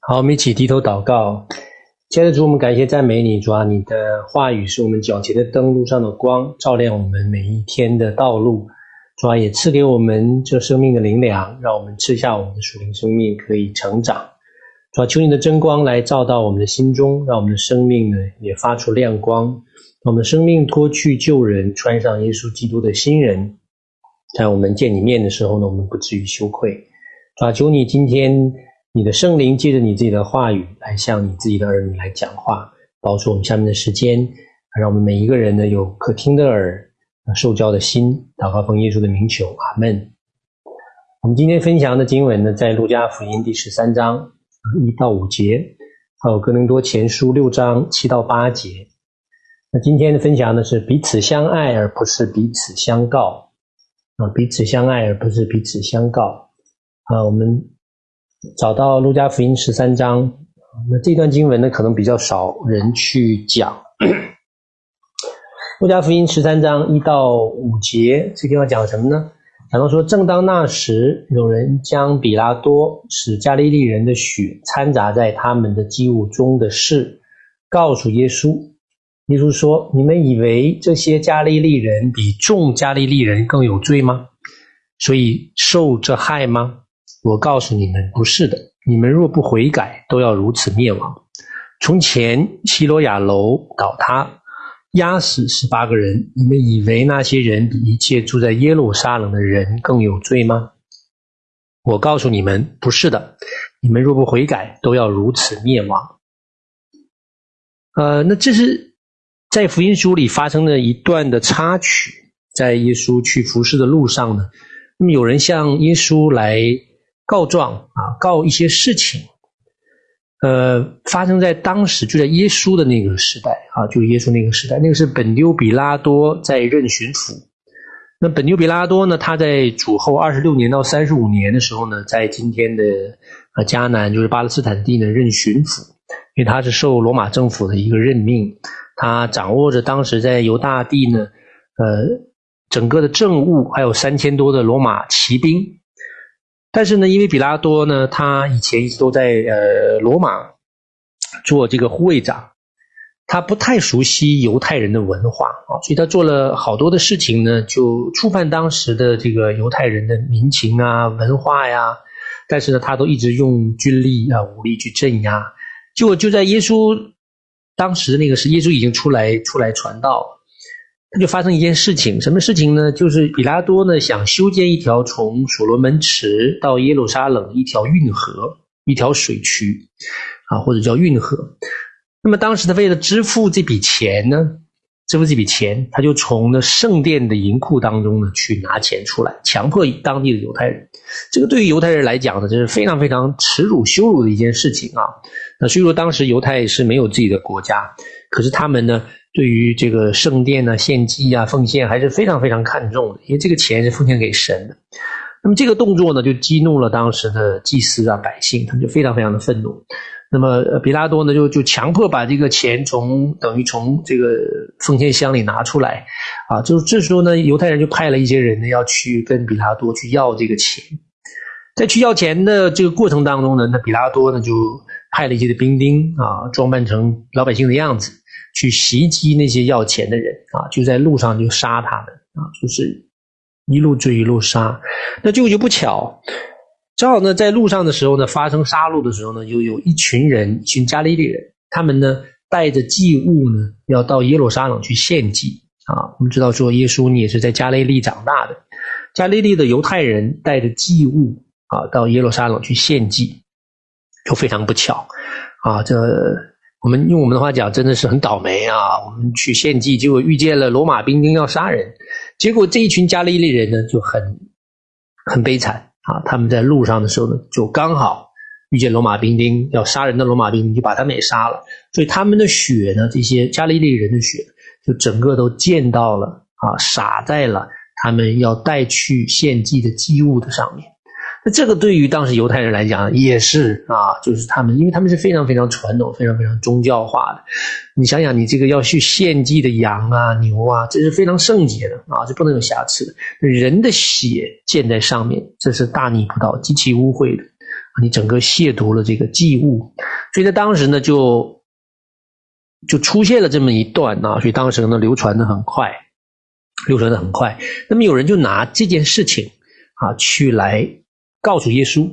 好，我们一起低头祷告。亲爱的主，我们感谢赞美你，主啊，你的话语是我们脚前的灯，路上的光，照亮我们每一天的道路。主啊，也赐给我们这生命的灵粮，让我们吃下我们的属灵生命可以成长。主啊，求你的真光来照到我们的心中，让我们的生命呢也发出亮光，我们的生命脱去旧人，穿上耶稣基督的新人。在我们见你面的时候呢，我们不至于羞愧。主啊，求你今天。你的圣灵借着你自己的话语来向你自己的儿女来讲话，保守我们下面的时间，让我们每一个人呢有可听的耳，受教的心，祷告奉耶稣的名求，阿门。我们今天分享的经文呢，在路加福音第十三章一到五节，还有哥林多前书六章七到八节。那今天的分享呢是彼此相爱，而不是彼此相告啊，彼此相爱，而不是彼此相告啊，我们。找到路加福音十三章，那这段经文呢，可能比较少人去讲。路加福音十三章一到五节，这地方讲什么呢？讲到说，正当那时，有人将比拉多使加利利人的血掺杂在他们的祭物中的事，告诉耶稣。耶稣说：“你们以为这些加利利人比众加利利人更有罪吗？所以受这害吗？”我告诉你们，不是的。你们若不悔改，都要如此灭亡。从前西罗亚楼倒塌，压死十八个人。你们以为那些人比一切住在耶路撒冷的人更有罪吗？我告诉你们，不是的。你们若不悔改，都要如此灭亡。呃，那这是在福音书里发生的一段的插曲，在耶稣去服侍的路上呢，那么有人向耶稣来。告状啊，告一些事情，呃，发生在当时就在耶稣的那个时代啊，就耶稣那个时代，那个是本丢比拉多在任巡抚。那本丢比拉多呢，他在主后二十六年到三十五年的时候呢，在今天的呃迦南，就是巴勒斯坦地呢任巡抚，因为他是受罗马政府的一个任命，他掌握着当时在犹大地呢，呃，整个的政务，还有三千多的罗马骑兵。但是呢，因为比拉多呢，他以前一直都在呃罗马做这个护卫长，他不太熟悉犹太人的文化啊，所以他做了好多的事情呢，就触犯当时的这个犹太人的民情啊、文化呀。但是呢，他都一直用军力啊、武力去镇压。结果就在耶稣当时那个时，耶稣已经出来出来传道。他就发生一件事情，什么事情呢？就是比拉多呢想修建一条从所罗门池到耶路撒冷一条运河，一条水渠，啊，或者叫运河。那么当时他为了支付这笔钱呢，支付这笔钱，他就从那圣殿的银库当中呢去拿钱出来，强迫当地的犹太人。这个对于犹太人来讲呢，这是非常非常耻辱、羞辱的一件事情啊。那所以说，当时犹太是没有自己的国家，可是他们呢，对于这个圣殿呢，献祭啊、奉献还是非常非常看重的，因为这个钱是奉献给神的。那么这个动作呢，就激怒了当时的祭司啊、百姓，他们就非常非常的愤怒。那么比拉多呢，就就强迫把这个钱从等于从这个奉献箱里拿出来啊，就是这时候呢，犹太人就派了一些人呢，要去跟比拉多去要这个钱。在去要钱的这个过程当中呢，那比拉多呢就派了一些的兵丁啊，装扮成老百姓的样子。去袭击那些要钱的人啊，就在路上就杀他们啊，就是一路追一路杀。那结果就不巧，正好呢在路上的时候呢，发生杀戮的时候呢，又有一群人，一群加利利人，他们呢带着祭物呢要到耶路撒冷去献祭啊。我们知道说耶稣你也是在加利利长大的，加利利的犹太人带着祭物啊到耶路撒冷去献祭，就非常不巧啊这。我们用我们的话讲，真的是很倒霉啊！我们去献祭，结果遇见了罗马兵丁要杀人，结果这一群加利利人呢就很很悲惨啊！他们在路上的时候呢，就刚好遇见罗马兵丁要杀人的罗马兵丁，就把他们也杀了。所以他们的血呢，这些加利利人的血，就整个都溅到了啊，洒在了他们要带去献祭的祭物的上面。这个对于当时犹太人来讲也是啊，就是他们，因为他们是非常非常传统、非常非常宗教化的。你想想，你这个要去献祭的羊啊、牛啊，这是非常圣洁的啊，是不能有瑕疵的。人的血溅在上面，这是大逆不道、极其污秽的你整个亵渎了这个祭物，所以在当时呢，就就出现了这么一段啊，所以当时呢流传的很快，流传的很快。那么有人就拿这件事情啊去来告诉耶稣，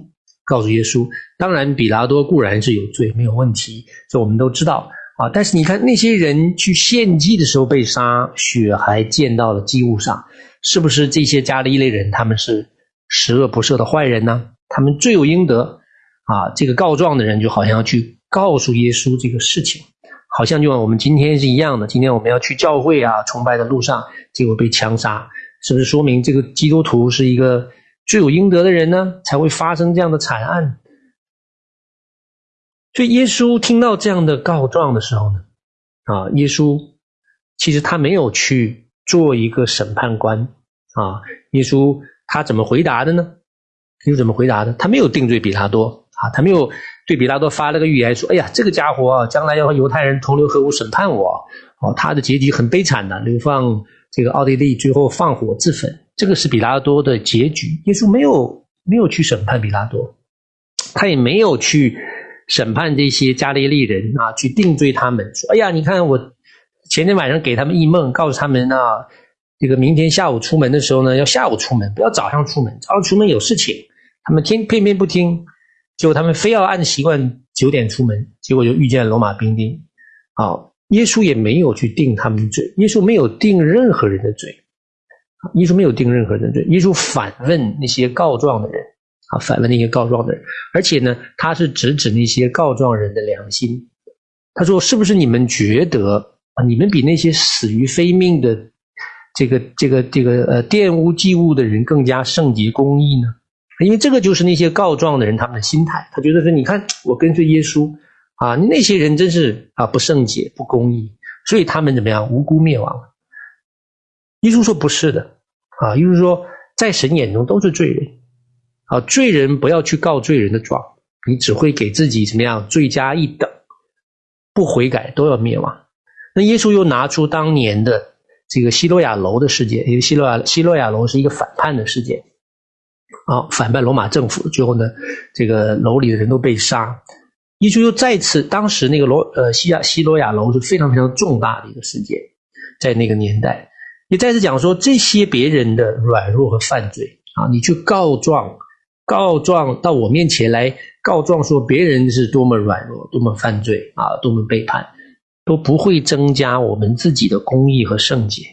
告诉耶稣。当然，彼拉多固然是有罪，没有问题，这我们都知道啊。但是你看那些人去献祭的时候被杀，血还溅到了祭物上，是不是这些加利类人他们是十恶不赦的坏人呢？他们罪有应得啊！这个告状的人就好像要去告诉耶稣这个事情，好像就像我们今天是一样的。今天我们要去教会啊，崇拜的路上，结果被枪杀，是不是说明这个基督徒是一个罪有应得的人呢？才会发生这样的惨案。所以耶稣听到这样的告状的时候呢，啊，耶稣其实他没有去做一个审判官啊，耶稣他怎么回答的呢？又怎么回答的？他没有定罪比拉多啊，他没有对比拉多发了个预言说：“哎呀，这个家伙啊，将来要和犹太人同流合污审判我。”哦，他的结局很悲惨的，流放这个奥地利，最后放火自焚。这个是比拉多的结局。耶稣没有没有去审判比拉多，他也没有去审判这些加利利人啊，去定罪他们说：“哎呀，你看我前天晚上给他们异梦，告诉他们啊，这个明天下午出门的时候呢，要下午出门，不要早上出门，早上出门有事情。”他们偏偏偏不听，结果他们非要按习惯九点出门，结果就遇见了罗马兵丁。好，耶稣也没有去定他们的罪，耶稣没有定任何人的罪，耶稣没有定任何人罪，耶稣反问那些告状的人，啊，反问那些告状的人，而且呢，他是直指那些告状人的良心，他说：“是不是你们觉得啊，你们比那些死于非命的这个这个这个呃玷污祭物的人更加圣洁公义呢？”因为这个就是那些告状的人他们的心态，他觉得说：“你看，我跟随耶稣啊，那些人真是啊不圣洁、不公义，所以他们怎么样无辜灭亡？”耶稣说：“不是的啊，就是说，在神眼中都是罪人啊，罪人不要去告罪人的状，你只会给自己怎么样罪加一等，不悔改都要灭亡。”那耶稣又拿出当年的这个希罗亚楼的事件，因为希罗亚希罗亚楼是一个反叛的事件。啊，反叛罗马政府，最后呢，这个楼里的人都被杀。耶稣又再次，当时那个罗呃西亚西罗亚楼是非常非常重大的一个事件，在那个年代，也再次讲说这些别人的软弱和犯罪啊，你去告状，告状到我面前来告状，说别人是多么软弱，多么犯罪啊，多么背叛，都不会增加我们自己的公义和圣洁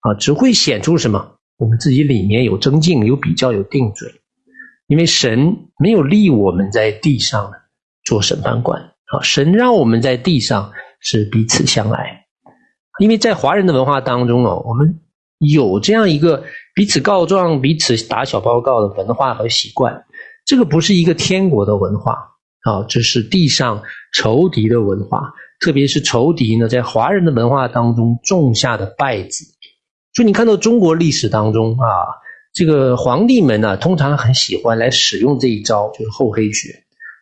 啊，只会显出什么？我们自己里面有增进，有比较，有定罪，因为神没有立我们在地上做审判官啊，神让我们在地上是彼此相爱，因为在华人的文化当中哦，我们有这样一个彼此告状、彼此打小报告的文化和习惯，这个不是一个天国的文化啊，这是地上仇敌的文化，特别是仇敌呢，在华人的文化当中种下的败子。所以你看到中国历史当中啊，这个皇帝们呢，通常很喜欢来使用这一招，就是厚黑学，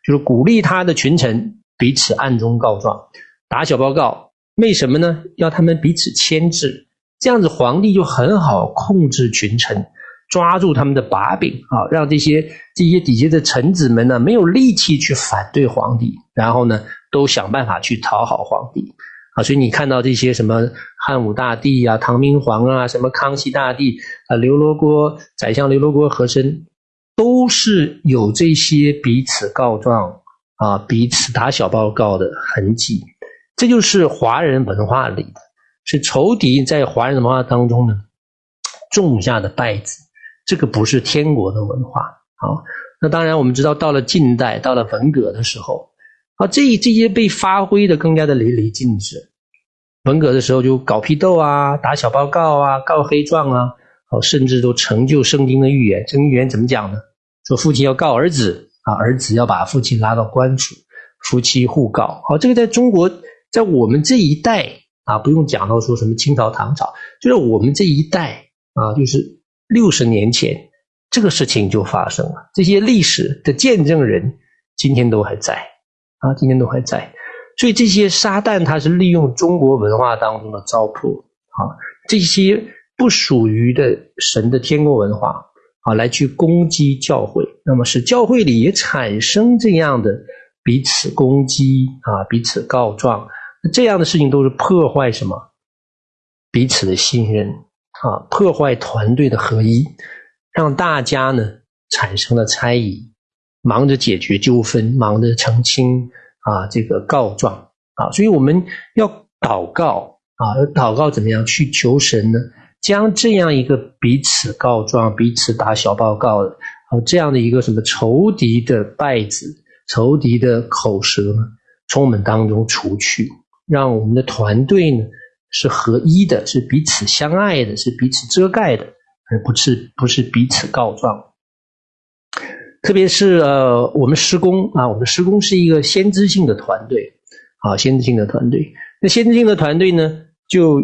就是鼓励他的群臣彼此暗中告状，打小报告。为什么呢？要他们彼此牵制，这样子皇帝就很好控制群臣，抓住他们的把柄啊，让这些这些底下的臣子们呢，没有力气去反对皇帝，然后呢，都想办法去讨好皇帝。啊，所以你看到这些什么汉武大帝啊、唐明皇啊、什么康熙大帝啊、刘罗锅、宰相刘罗锅和珅，都是有这些彼此告状啊、彼此打小报告的痕迹。这就是华人文化里的，是仇敌在华人文化当中呢种下的败子。这个不是天国的文化。好，那当然我们知道，到了近代，到了文革的时候。啊，这这些被发挥的更加的淋漓尽致。文革的时候就搞批斗啊，打小报告啊，告黑状啊，哦，甚至都成就圣经的预言。圣经预言怎么讲呢？说父亲要告儿子啊，儿子要把父亲拉到官署，夫妻互告。好，这个在中国，在我们这一代啊，不用讲到说什么清朝、唐朝，就是我们这一代啊，就是六十年前，这个事情就发生了。这些历史的见证人今天都还在。啊，今天都还在，所以这些撒旦他是利用中国文化当中的糟粕啊，这些不属于的神的天国文化啊，来去攻击教会，那么使教会里也产生这样的彼此攻击啊，彼此告状，这样的事情都是破坏什么？彼此的信任啊，破坏团队的合一，让大家呢产生了猜疑，忙着解决纠纷，忙着澄清啊，这个告状啊，所以我们要祷告啊，祷告怎么样去求神呢？将这样一个彼此告状、彼此打小报告的，啊，这样的一个什么仇敌的败子、仇敌的口舌，从我们当中除去，让我们的团队呢是合一的，是彼此相爱的，是彼此遮盖的，而不是不是彼此告状。特别是呃，我们施工啊，我们施工是一个先知性的团队啊，先知性的团队。那先知性的团队呢，就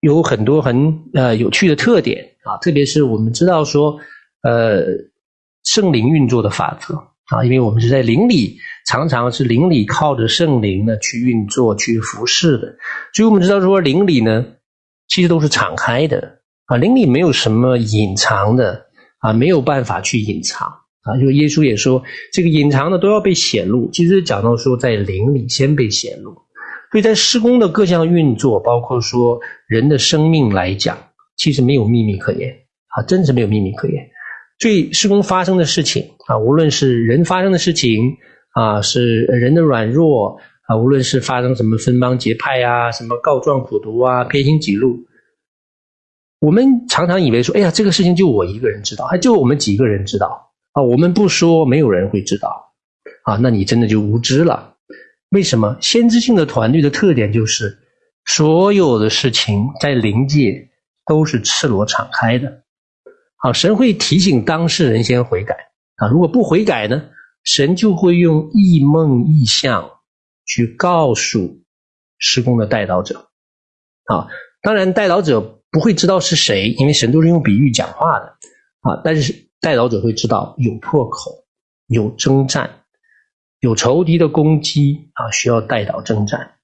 有很多很呃有趣的特点啊，特别是我们知道说，呃，圣灵运作的法则啊，因为我们是在灵里，常常是灵里靠着圣灵呢去运作、去服侍的，所以我们知道说灵里呢，其实都是敞开的。啊，灵里没有什么隐藏的啊，没有办法去隐藏。啊，就耶稣也说，这个隐藏的都要被显露，其实讲到说在灵里先被显露。所以在施工的各项运作，包括说人的生命来讲，其实没有秘密可言。啊，真是没有秘密可言。所以施工发生的事情啊，无论是人发生的事情啊，是人的软弱啊，无论是发生什么分帮结派啊，什么告状苦毒啊，偏行己路，我们常常以为说，哎呀，这个事情就我一个人知道，还就我们几个人知道。啊，我们不说，没有人会知道。啊，那你真的就无知了。为什么？先知性的团队的特点就是，所有的事情在灵界都是赤裸敞开的。好，神会提醒当事人先悔改。啊，如果不悔改呢，神就会用异梦异象去告诉施工的代导者。啊，当然代导者不会知道是谁，因为神都是用比喻讲话的啊，但是代导者会知道有破口，有征战。有仇敌的攻击啊，需要代导征战。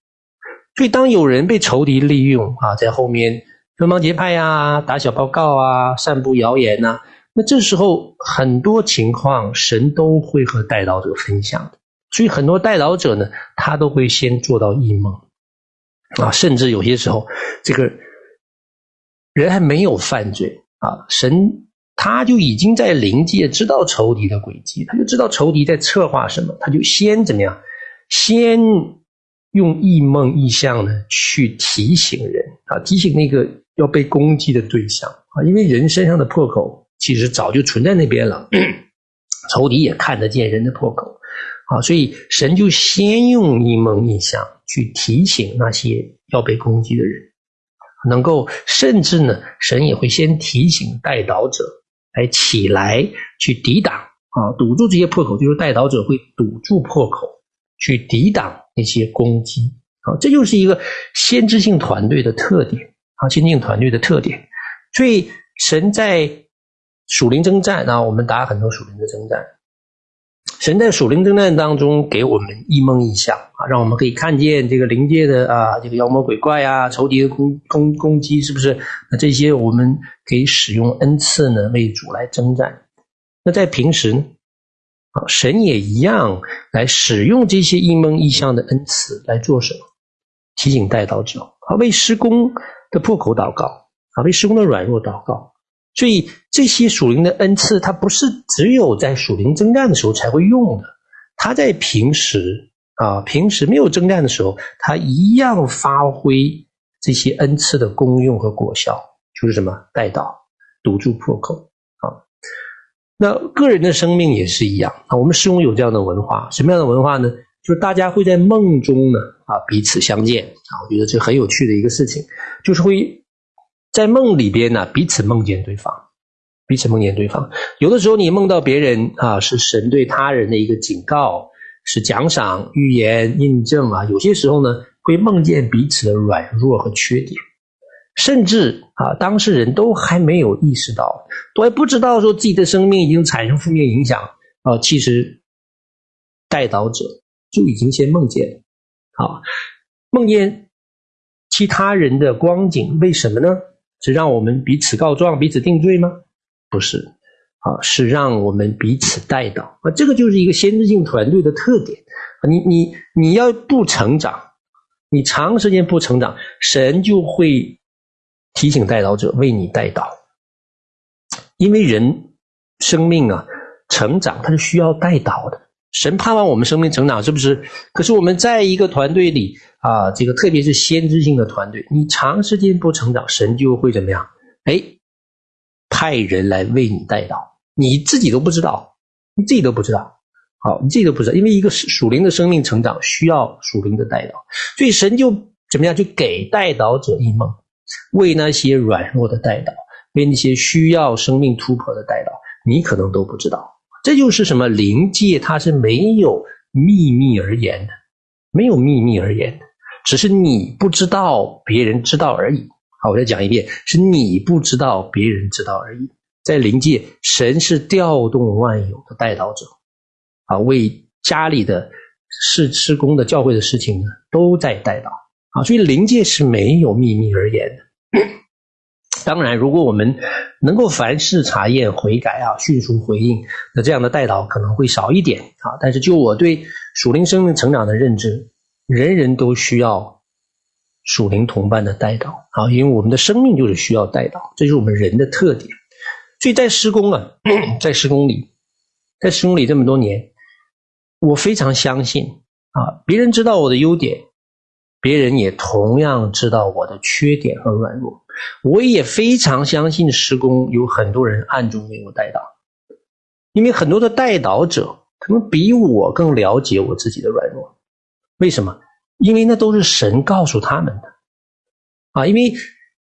所以，当有人被仇敌利用啊，在后面分帮结派啊，打小报告啊，散布谣言呐，那这时候很多情况，神都会和代祷者分享的。所以，很多代祷者呢，他都会先做到异梦啊，甚至有些时候，这个人还没有犯罪啊，神。他就已经在灵界知道仇敌的轨迹，他就知道仇敌在策划什么，他就先怎么样？先用异梦异象呢去提醒人啊，提醒那个要被攻击的对象啊，因为人身上的破口其实早就存在那边了，仇敌也看得见人的破口。啊，所以神就先用一梦异象去提醒那些要被攻击的人，能够甚至呢，神也会先提醒代祷者。来起来去抵挡。啊，堵住这些破口，就是代祷者会堵住破口，去抵挡那些攻击。啊，这就是一个先知性团队的特点。啊，先知性团队的特点。所以神在属灵征战啊，我们打很多属灵的征战。神在属灵征战当中给我们异梦异象啊，让我们可以看见这个灵界的啊，这个妖魔鬼怪啊，仇敌的攻攻攻击，是不是？那这些我们可以使用恩赐呢为主来征战。那在平时呢，啊，神也一样来使用这些异梦异象的恩赐来做什么？提醒代祷者啊，为施工的破口祷告啊，为施工的软弱祷告。所以这些属灵的恩赐，它不是只有在属灵征战的时候才会用的，它在平时啊，平时没有征战的时候，它一样发挥这些恩赐的功用和果效，就是什么？代祷，堵住破口啊。那个人的生命也是一样啊。我们施工有这样的文化，什么样的文化呢？就是大家会在梦中呢啊彼此相见啊。我觉得这很有趣的一个事情，就是会。在梦里边呢，彼此梦见对方，彼此梦见对方。有的时候你梦到别人啊，是神对他人的一个警告，是奖赏、预言、印证啊。有些时候呢，会梦见彼此的软弱和缺点，甚至啊，当事人都还没有意识到，都还不知道说自己的生命已经产生负面影响啊。其实，代导者就已经先梦见啊，梦见其他人的光景，为什么呢？是让我们彼此告状、彼此定罪吗？不是，啊，是让我们彼此带导啊，这个就是一个先知性团队的特点。你你你要不成长，你长时间不成长，神就会提醒带导者为你带导，因为人生命啊成长，它是需要带导的。神盼望我们生命成长，是不是？可是我们在一个团队里啊，这个特别是先知性的团队，你长时间不成长，神就会怎么样？哎，派人来为你带导。你自己都不知道，你自己都不知道，好，你自己都不知道，因为一个属灵的生命成长需要属灵的带导，所以神就怎么样，就给带导者一梦，为那些软弱的带导，为那些需要生命突破的带导，你可能都不知道，这就是什么灵界，它是没有秘密而言的，没有秘密而言的，只是你不知道，别人知道而已。好，我再讲一遍，是你不知道，别人知道而已。在灵界，神是调动万有的带导者，啊，为家里的事、施工的教会的事情呢，都在带导，啊，所以灵界是没有秘密而言的。当然，如果我们能够凡事查验、悔改啊，迅速回应，那这样的带导可能会少一点啊。但是，就我对属灵生命成长的认知，人人都需要属灵同伴的带导啊，因为我们的生命就是需要带导，这就是我们人的特点。所以在施工啊，在施工里，在施工里这么多年，我非常相信啊，别人知道我的优点，别人也同样知道我的缺点和软弱。我也非常相信施工有很多人暗中为我带导，因为很多的带导者可能比我更了解我自己的软弱。为什么？因为那都是神告诉他们的啊，因为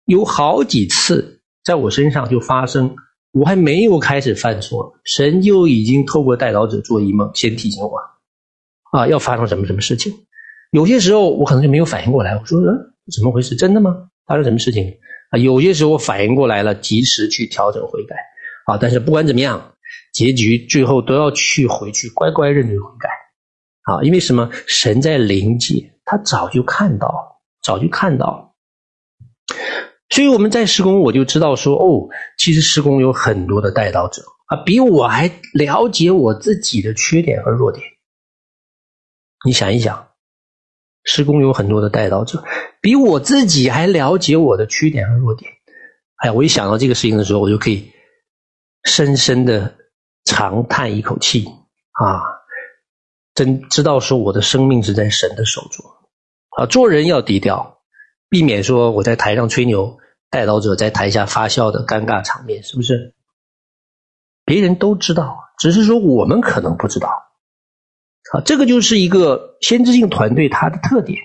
有好几次在我身上就发生。我还没有开始犯错，神就已经透过带导者做一梦，先提醒我，啊，要发生什么什么事情。有些时候我可能就没有反应过来，我说，嗯，怎么回事？真的吗？发生什么事情？啊，有些时候我反应过来了，及时去调整悔改，啊，但是不管怎么样，结局最后都要去回去乖乖认罪悔改，啊，因为什么？神在灵界，他早就看到，早就看到。所以我们在施工，我就知道说，哦，其实施工有很多的带刀者啊，比我还了解我自己的缺点和弱点。你想一想，施工有很多的带导者，比我自己还了解我的缺点和弱点。哎呀，我一想到这个事情的时候，我就可以深深的长叹一口气啊，真知道说我的生命是在神的手中啊，做人要低调。避免说我在台上吹牛，带导者在台下发笑的尴尬场面，是不是？别人都知道，只是说我们可能不知道。啊，这个就是一个先知性团队它的特点。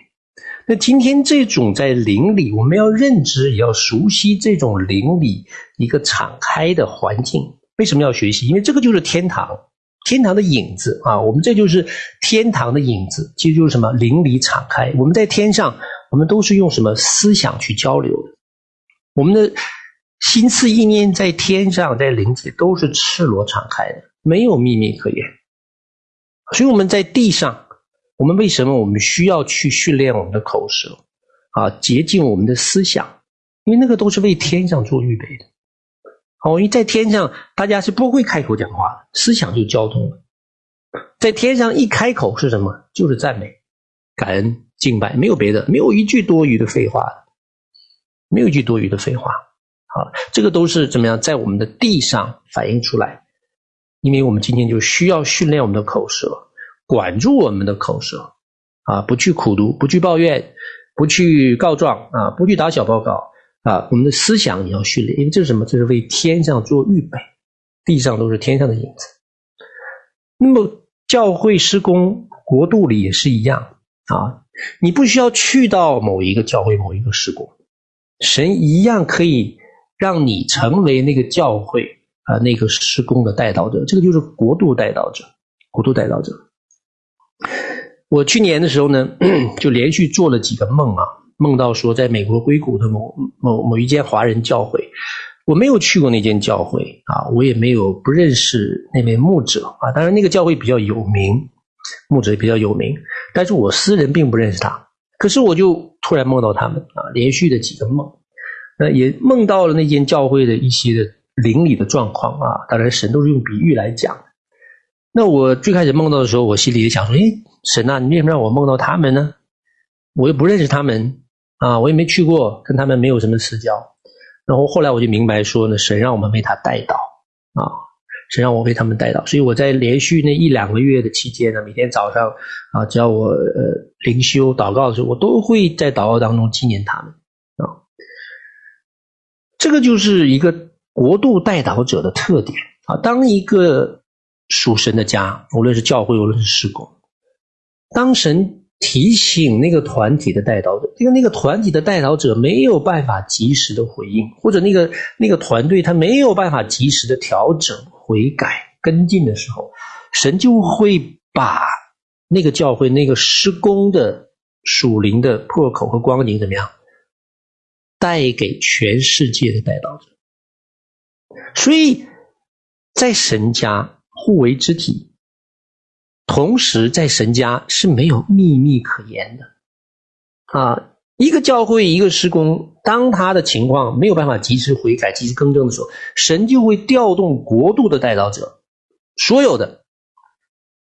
那今天这种在邻里，我们要认知，也要熟悉这种邻里一个敞开的环境。为什么要学习？因为这个就是天堂，天堂的影子啊！我们这就是天堂的影子，其实就是什么？邻里敞开，我们在天上。我们都是用什么思想去交流的？我们的心思意念在天上，在灵界都是赤裸敞开的，没有秘密可言。所以我们在地上，我们为什么我们需要去训练我们的口舌啊，洁净我们的思想？因为那个都是为天上做预备的。好，因为在天上，大家是不会开口讲话的，思想就交通了。在天上一开口是什么？就是赞美、感恩。敬拜，没有别的，没有一句多余的废话，没有一句多余的废话。好，这个都是怎么样在我们的地上反映出来？因为我们今天就需要训练我们的口舌，管住我们的口舌啊，不去苦读，不去抱怨，不去告状啊，不去打小报告啊。我们的思想也要训练，因为这是什么？这是为天上做预备，地上都是天上的影子。那么教会施工国度里也是一样啊。你不需要去到某一个教会、某一个施工，神一样可以让你成为那个教会啊、那个施工的带导者。这个就是国度带导者，国度带导者。我去年的时候呢，就连续做了几个梦啊，梦到说在美国硅谷的某某某一间华人教会，我没有去过那间教会啊，我也没有不认识那位牧者啊，当然那个教会比较有名。牧者也比较有名，但是我私人并不认识他。可是我就突然梦到他们啊，连续的几个梦，那也梦到了那间教会的一些的灵里的状况啊。当然，神都是用比喻来讲。那我最开始梦到的时候，我心里也想说：“诶，神啊，你为什么让我梦到他们呢？我又不认识他们啊，我也没去过，跟他们没有什么私交。”然后后来我就明白说呢，神让我们被他带到啊，神让我被他们带到。所以我在连续那一两个月的期间呢，每天早上啊，只要我呃灵修祷告的时候，我都会在祷告当中纪念他们啊。这个就是一个国度代导者的特点啊。当一个属神的家，无论是教会，无论是施工，当神提醒那个团体的代导者，因为那个团体的代导者没有办法及时的回应，或者那个那个团队他没有办法及时的调整、悔改、跟进的时候，神就会把那个教会、那个施工的属灵的破口和光景怎么样，带给全世界的代导者。所以在神家互为肢体。同时，在神家是没有秘密可言的，啊，一个教会，一个施工，当他的情况没有办法及时悔改、及时更正的时候，神就会调动国度的代祷者，所有的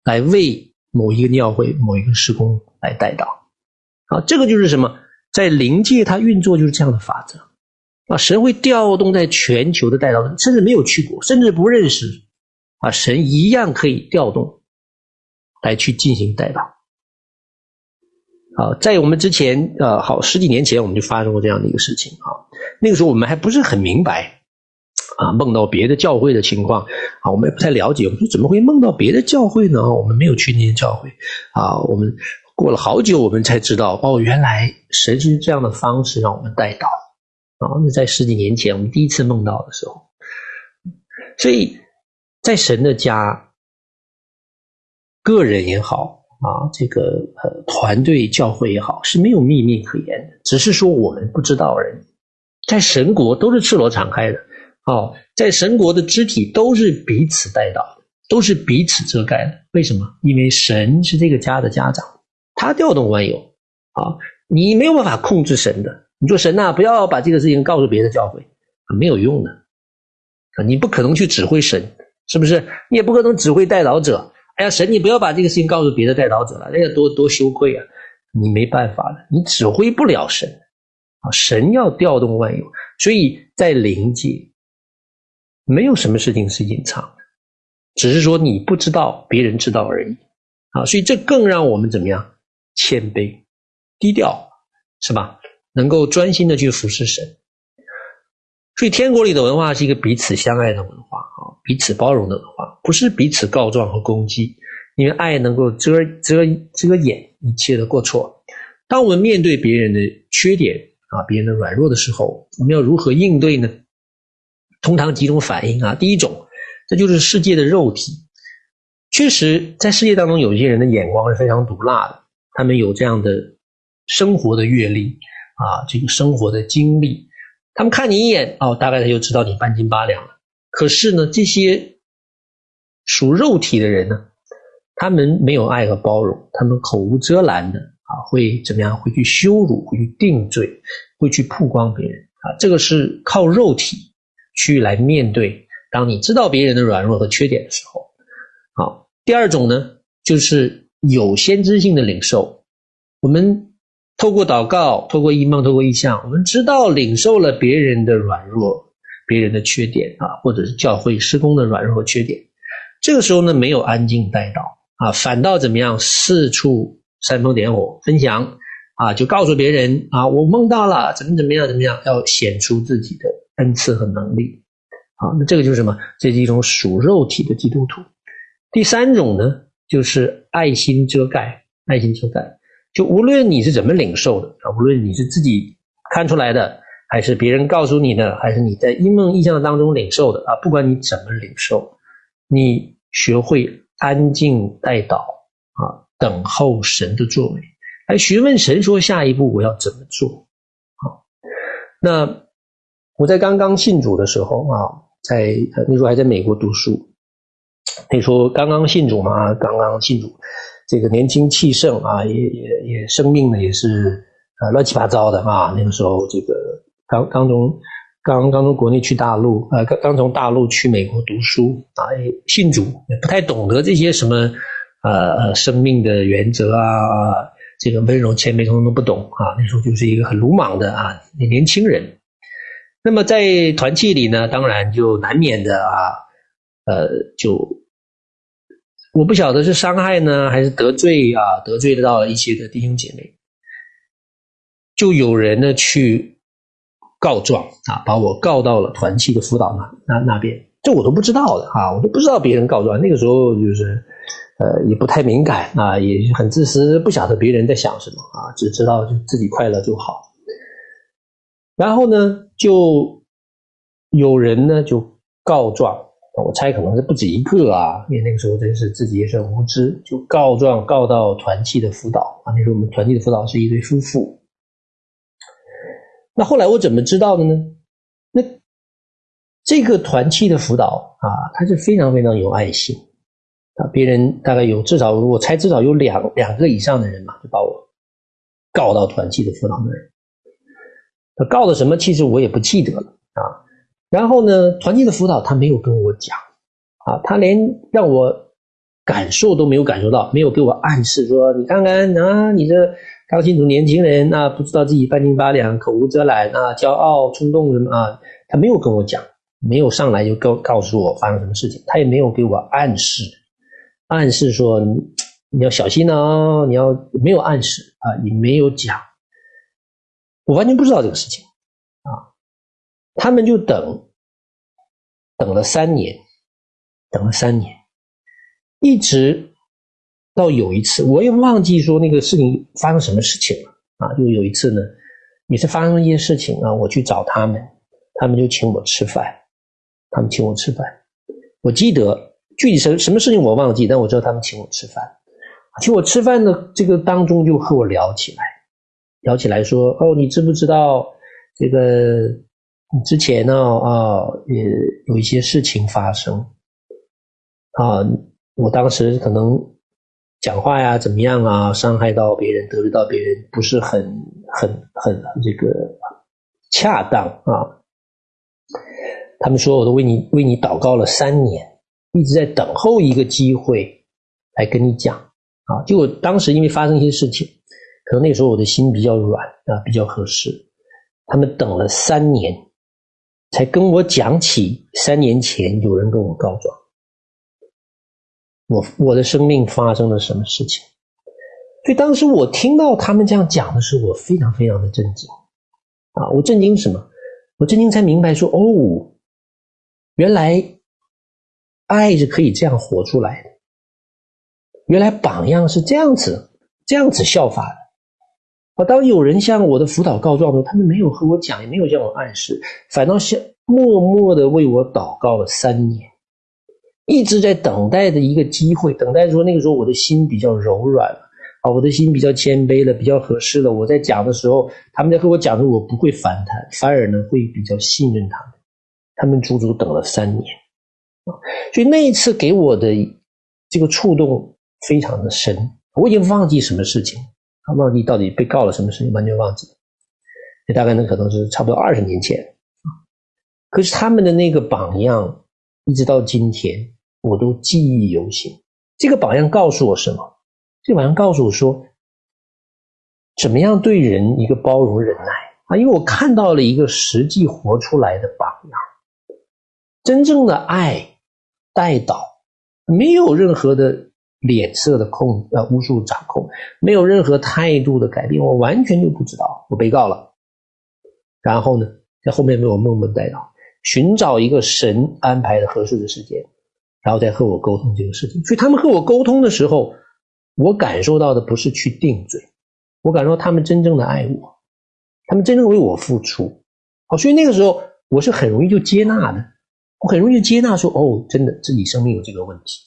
来为某一个教会、某一个施工来代祷，啊，这个就是什么？在灵界，它运作就是这样的法则，啊，神会调动在全球的代祷，甚至没有去过，甚至不认识，啊，神一样可以调动。来去进行代祷，好，在我们之前，呃，好十几年前，我们就发生过这样的一个事情啊。那个时候我们还不是很明白，啊，梦到别的教会的情况，啊，我们也不太了解。我们说怎么会梦到别的教会呢？我们没有去那些教会，啊，我们过了好久，我们才知道，哦，原来神是这样的方式让我们代祷啊。那在十几年前，我们第一次梦到的时候，所以在神的家。个人也好啊，这个呃团队教会也好，是没有秘密可言的，只是说我们不知道而已。在神国都是赤裸敞开的，哦，在神国的肢体都是彼此带到的，都是彼此遮盖的。为什么？因为神是这个家的家长，他调动万有啊，你没有办法控制神的。你说神呐，不要把这个事情告诉别的教会，没有用的，你不可能去指挥神，是不是？你也不可能指挥代祷者。哎呀，神，你不要把这个事情告诉别的代祷者了，那个多多羞愧啊！你没办法了，你指挥不了神啊！神要调动万有，所以在灵界没有什么事情是隐藏的，只是说你不知道，别人知道而已啊！所以这更让我们怎么样？谦卑、低调，是吧？能够专心的去服侍神。所以天国里的文化是一个彼此相爱的文化啊，彼此包容的文化，不是彼此告状和攻击，因为爱能够遮遮遮掩一切的过错。当我们面对别人的缺点啊，别人的软弱的时候，我们要如何应对呢？通常几种反应啊，第一种，这就是世界的肉体。确实，在世界当中，有些人的眼光是非常毒辣的，他们有这样的生活的阅历啊，这个生活的经历。他们看你一眼，哦，大概他就知道你半斤八两了。可是呢，这些属肉体的人呢，他们没有爱和包容，他们口无遮拦的啊，会怎么样？会去羞辱，会去定罪，会去曝光别人啊。这个是靠肉体去来面对。当你知道别人的软弱和缺点的时候，好。第二种呢，就是有先知性的领受，我们。透过祷告，透过异梦，透过异象，我们知道领受了别人的软弱、别人的缺点啊，或者是教会施工的软弱和缺点。这个时候呢，没有安静待祷啊，反倒怎么样？四处煽风点火，分享啊，就告诉别人啊，我梦到了，怎么怎么样，怎么样，要显出自己的恩赐和能力啊。那这个就是什么？这是一种属肉体的基督徒。第三种呢，就是爱心遮盖，爱心遮盖。就无论你是怎么领受的啊，无论你是自己看出来的，还是别人告诉你的，还是你在异梦异象当中领受的啊，不管你怎么领受，你学会安静待祷啊，等候神的作为，来询问神说下一步我要怎么做啊？那我在刚刚信主的时候啊，在那时候还在美国读书，那时候刚刚信主嘛，刚刚信主。这个年轻气盛啊，也也也生命呢也是啊乱七八糟的啊。那个时候，这个刚刚从刚刚从国内去大陆，呃，刚刚从大陆去美国读书啊，信主也不太懂得这些什么呃生命的原则啊，这个温柔谦卑通通都不懂啊。那时候就是一个很鲁莽的啊年轻人。那么在团契里呢，当然就难免的啊，呃，就我不晓得是伤害呢，还是得罪啊，得罪到了一些的弟兄姐妹，就有人呢去告状啊，把我告到了团契的辅导那那那边，这我都不知道的啊，我都不知道别人告状，那个时候就是呃也不太敏感啊，也很自私，不晓得别人在想什么啊，只知道就自己快乐就好。然后呢，就有人呢就告状，我猜可能是不止一个啊，因为那个时候真是自己也是无知，就告状告到团契的辅导啊。那时候我们团契的辅导是一对夫妇。那后来我怎么知道的呢？那这个团契的辅导啊，他是非常非常有爱心啊。别人大概有至少我猜至少有两两个以上的人嘛，就把我告到团契的辅导那儿。他告的什么？其实我也不记得了。然后呢，团契的辅导他没有跟我讲啊，他连让我感受都没有感受到，没有给我暗示说，你看看啊，你这刚信主年轻人啊，不知道自己半斤八两，口无遮拦啊，骄傲冲动什么啊，他没有跟我讲，没有上来就告告诉我发生什么事情，他也没有给我暗示，暗示说你要小心哦，你要没有暗示啊，也没有讲。我完全不知道这个事情，啊，他们就等，等了三年，等了三年，一直到有一次，我也忘记说那个事情发生什么事情了，啊，就有一次呢，也是发生一些事情啊，我去找他们，他们就请我吃饭，他们请我吃饭，我记得具体什什么事情我忘记，但我知道他们请我吃饭，请我吃饭的这个当中就和我聊起来。聊起来说哦，你知不知道这个之前呢啊，也有一些事情发生啊，我当时可能讲话呀怎么样啊，伤害到别人，得罪到别人，不是很很很这个恰当啊。他们说我都为你为你祷告了三年，一直在等候一个机会来跟你讲啊。结果当时因为发生一些事情。可能那时候我的心比较软啊，比较合适。他们等了三年，才跟我讲起三年前有人跟我告状，我我的生命发生了什么事情。所以当时我听到他们这样讲的时候，我非常非常的震惊啊！我震惊什么？我震惊才明白说，哦，原来爱是可以这样活出来的，原来榜样是这样子，这样子效法的。啊，当有人向我的辅导告状的时候，他们没有和我讲，也没有向我暗示，反倒是默默的为我祷告了三年，一直在等待的一个机会，等待说那个时候我的心比较柔软了，啊，我的心比较谦卑了，比较合适了。我在讲的时候，他们在和我讲的时候，我不会反弹，反而呢会比较信任他们。他们足足等了三年，啊，所以那一次给我的这个触动非常的深，我已经忘记什么事情。他忘记到底被告了什么事情，完全忘记了。这大概呢，可能是差不多二十年前啊。可是他们的那个榜样，一直到今天，我都记忆犹新。这个榜样告诉我什么？这榜样告诉我说，怎么样对人一个包容忍耐啊？因为我看到了一个实际活出来的榜样，真正的爱带导，没有任何的。脸色的控呃，巫术掌控，没有任何态度的改变，我完全就不知道我被告了。然后呢，在后面被我默默带到寻找一个神安排的合适的时间，然后再和我沟通这个事情。所以他们和我沟通的时候，我感受到的不是去定罪，我感受到他们真正的爱我，他们真正为我付出。好，所以那个时候我是很容易就接纳的，我很容易就接纳说，哦，真的自己生命有这个问题，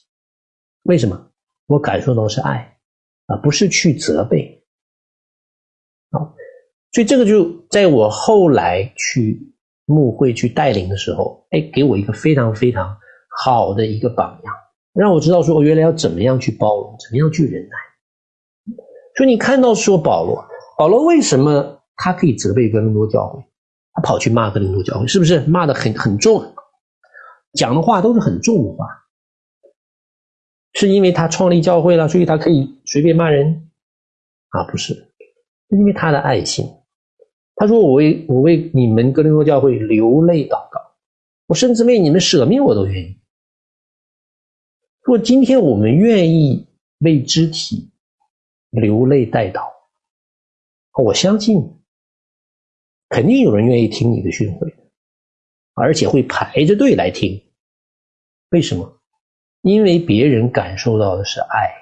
为什么？我感受到是爱，啊，不是去责备，啊，所以这个就在我后来去牧会去带领的时候，哎，给我一个非常非常好的一个榜样，让我知道说，我原来要怎么样去包容，怎么样去忍耐。所以你看到说保罗，保罗为什么他可以责备哥林多教会？他跑去骂哥林多教会，是不是骂的很很重？讲的话都是很重的话，是因为他创立教会了，所以他可以随便骂人啊？不是，是因为他的爱心。他说：“我为我为你们哥林多教会流泪祷告，我甚至为你们舍命，我都愿意。若今天我们愿意为肢体流泪代祷，我相信肯定有人愿意听你的训诲，而且会排着队来听。为什么？因为别人感受到的是爱，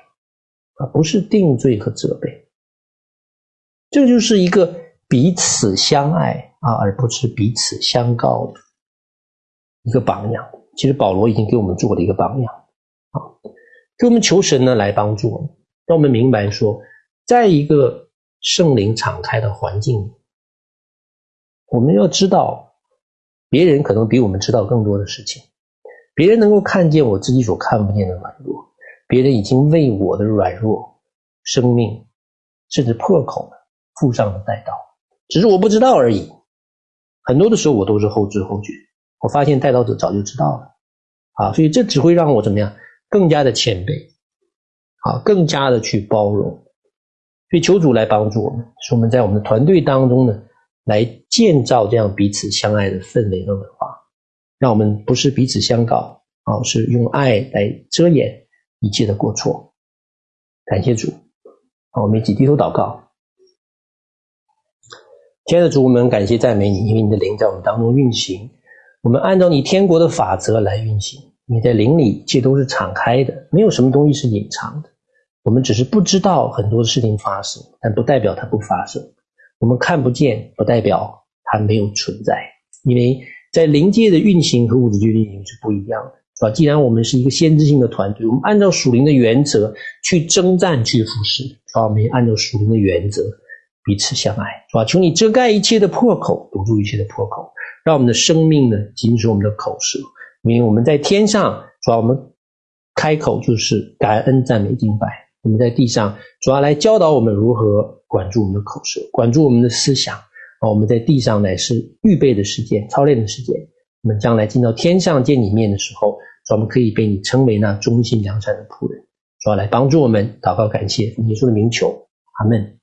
而不是定罪和责备。这就是一个。”彼此相爱啊，而不是彼此相告的一个榜样。其实保罗已经给我们做了一个榜样啊，给我们求神呢来帮助我们，让我们明白说，在一个圣灵敞开的环境里，我们要知道，别人可能比我们知道更多的事情，别人能够看见我自己所看不见的软弱，别人已经为我的软弱、生命甚至破口呢付上了代刀。只是我不知道而已，很多的时候我都是后知后觉。我发现代刀者早就知道了，啊，所以这只会让我怎么样，更加的谦卑，啊，更加的去包容。所以求主来帮助我们，使我们在我们的团队当中呢，来建造这样彼此相爱的氛围和文化，让我们不是彼此相告，啊，是用爱来遮掩一切的过错。感谢主，好，我们一起低头祷告。亲爱的主，我们感谢赞美你，因为你的灵在我们当中运行。我们按照你天国的法则来运行。你在灵里一切都是敞开的，没有什么东西是隐藏的。我们只是不知道很多的事情发生，但不代表它不发生。我们看不见，不代表它没有存在。因为在灵界的运行和物质界的运行是不一样的，是吧？既然我们是一个先知性的团队，我们按照属灵的原则去征战、去服侍，是吧？我们也按照属灵的原则。彼此相爱，是吧？求你遮盖一切的破口，堵住一切的破口，让我们的生命呢，仅是我们的口舌。因为我们在天上，主要我们开口就是感恩、赞美、敬拜；我们在地上，主要来教导我们如何管住我们的口舌，管住我们的思想。啊，我们在地上乃是预备的时间、操练的时间。我们将来进到天上见你面的时候，主我们可以被你称为那忠心良善的仆人。说来帮助我们祷告，感谢，耶稣的名求，阿门。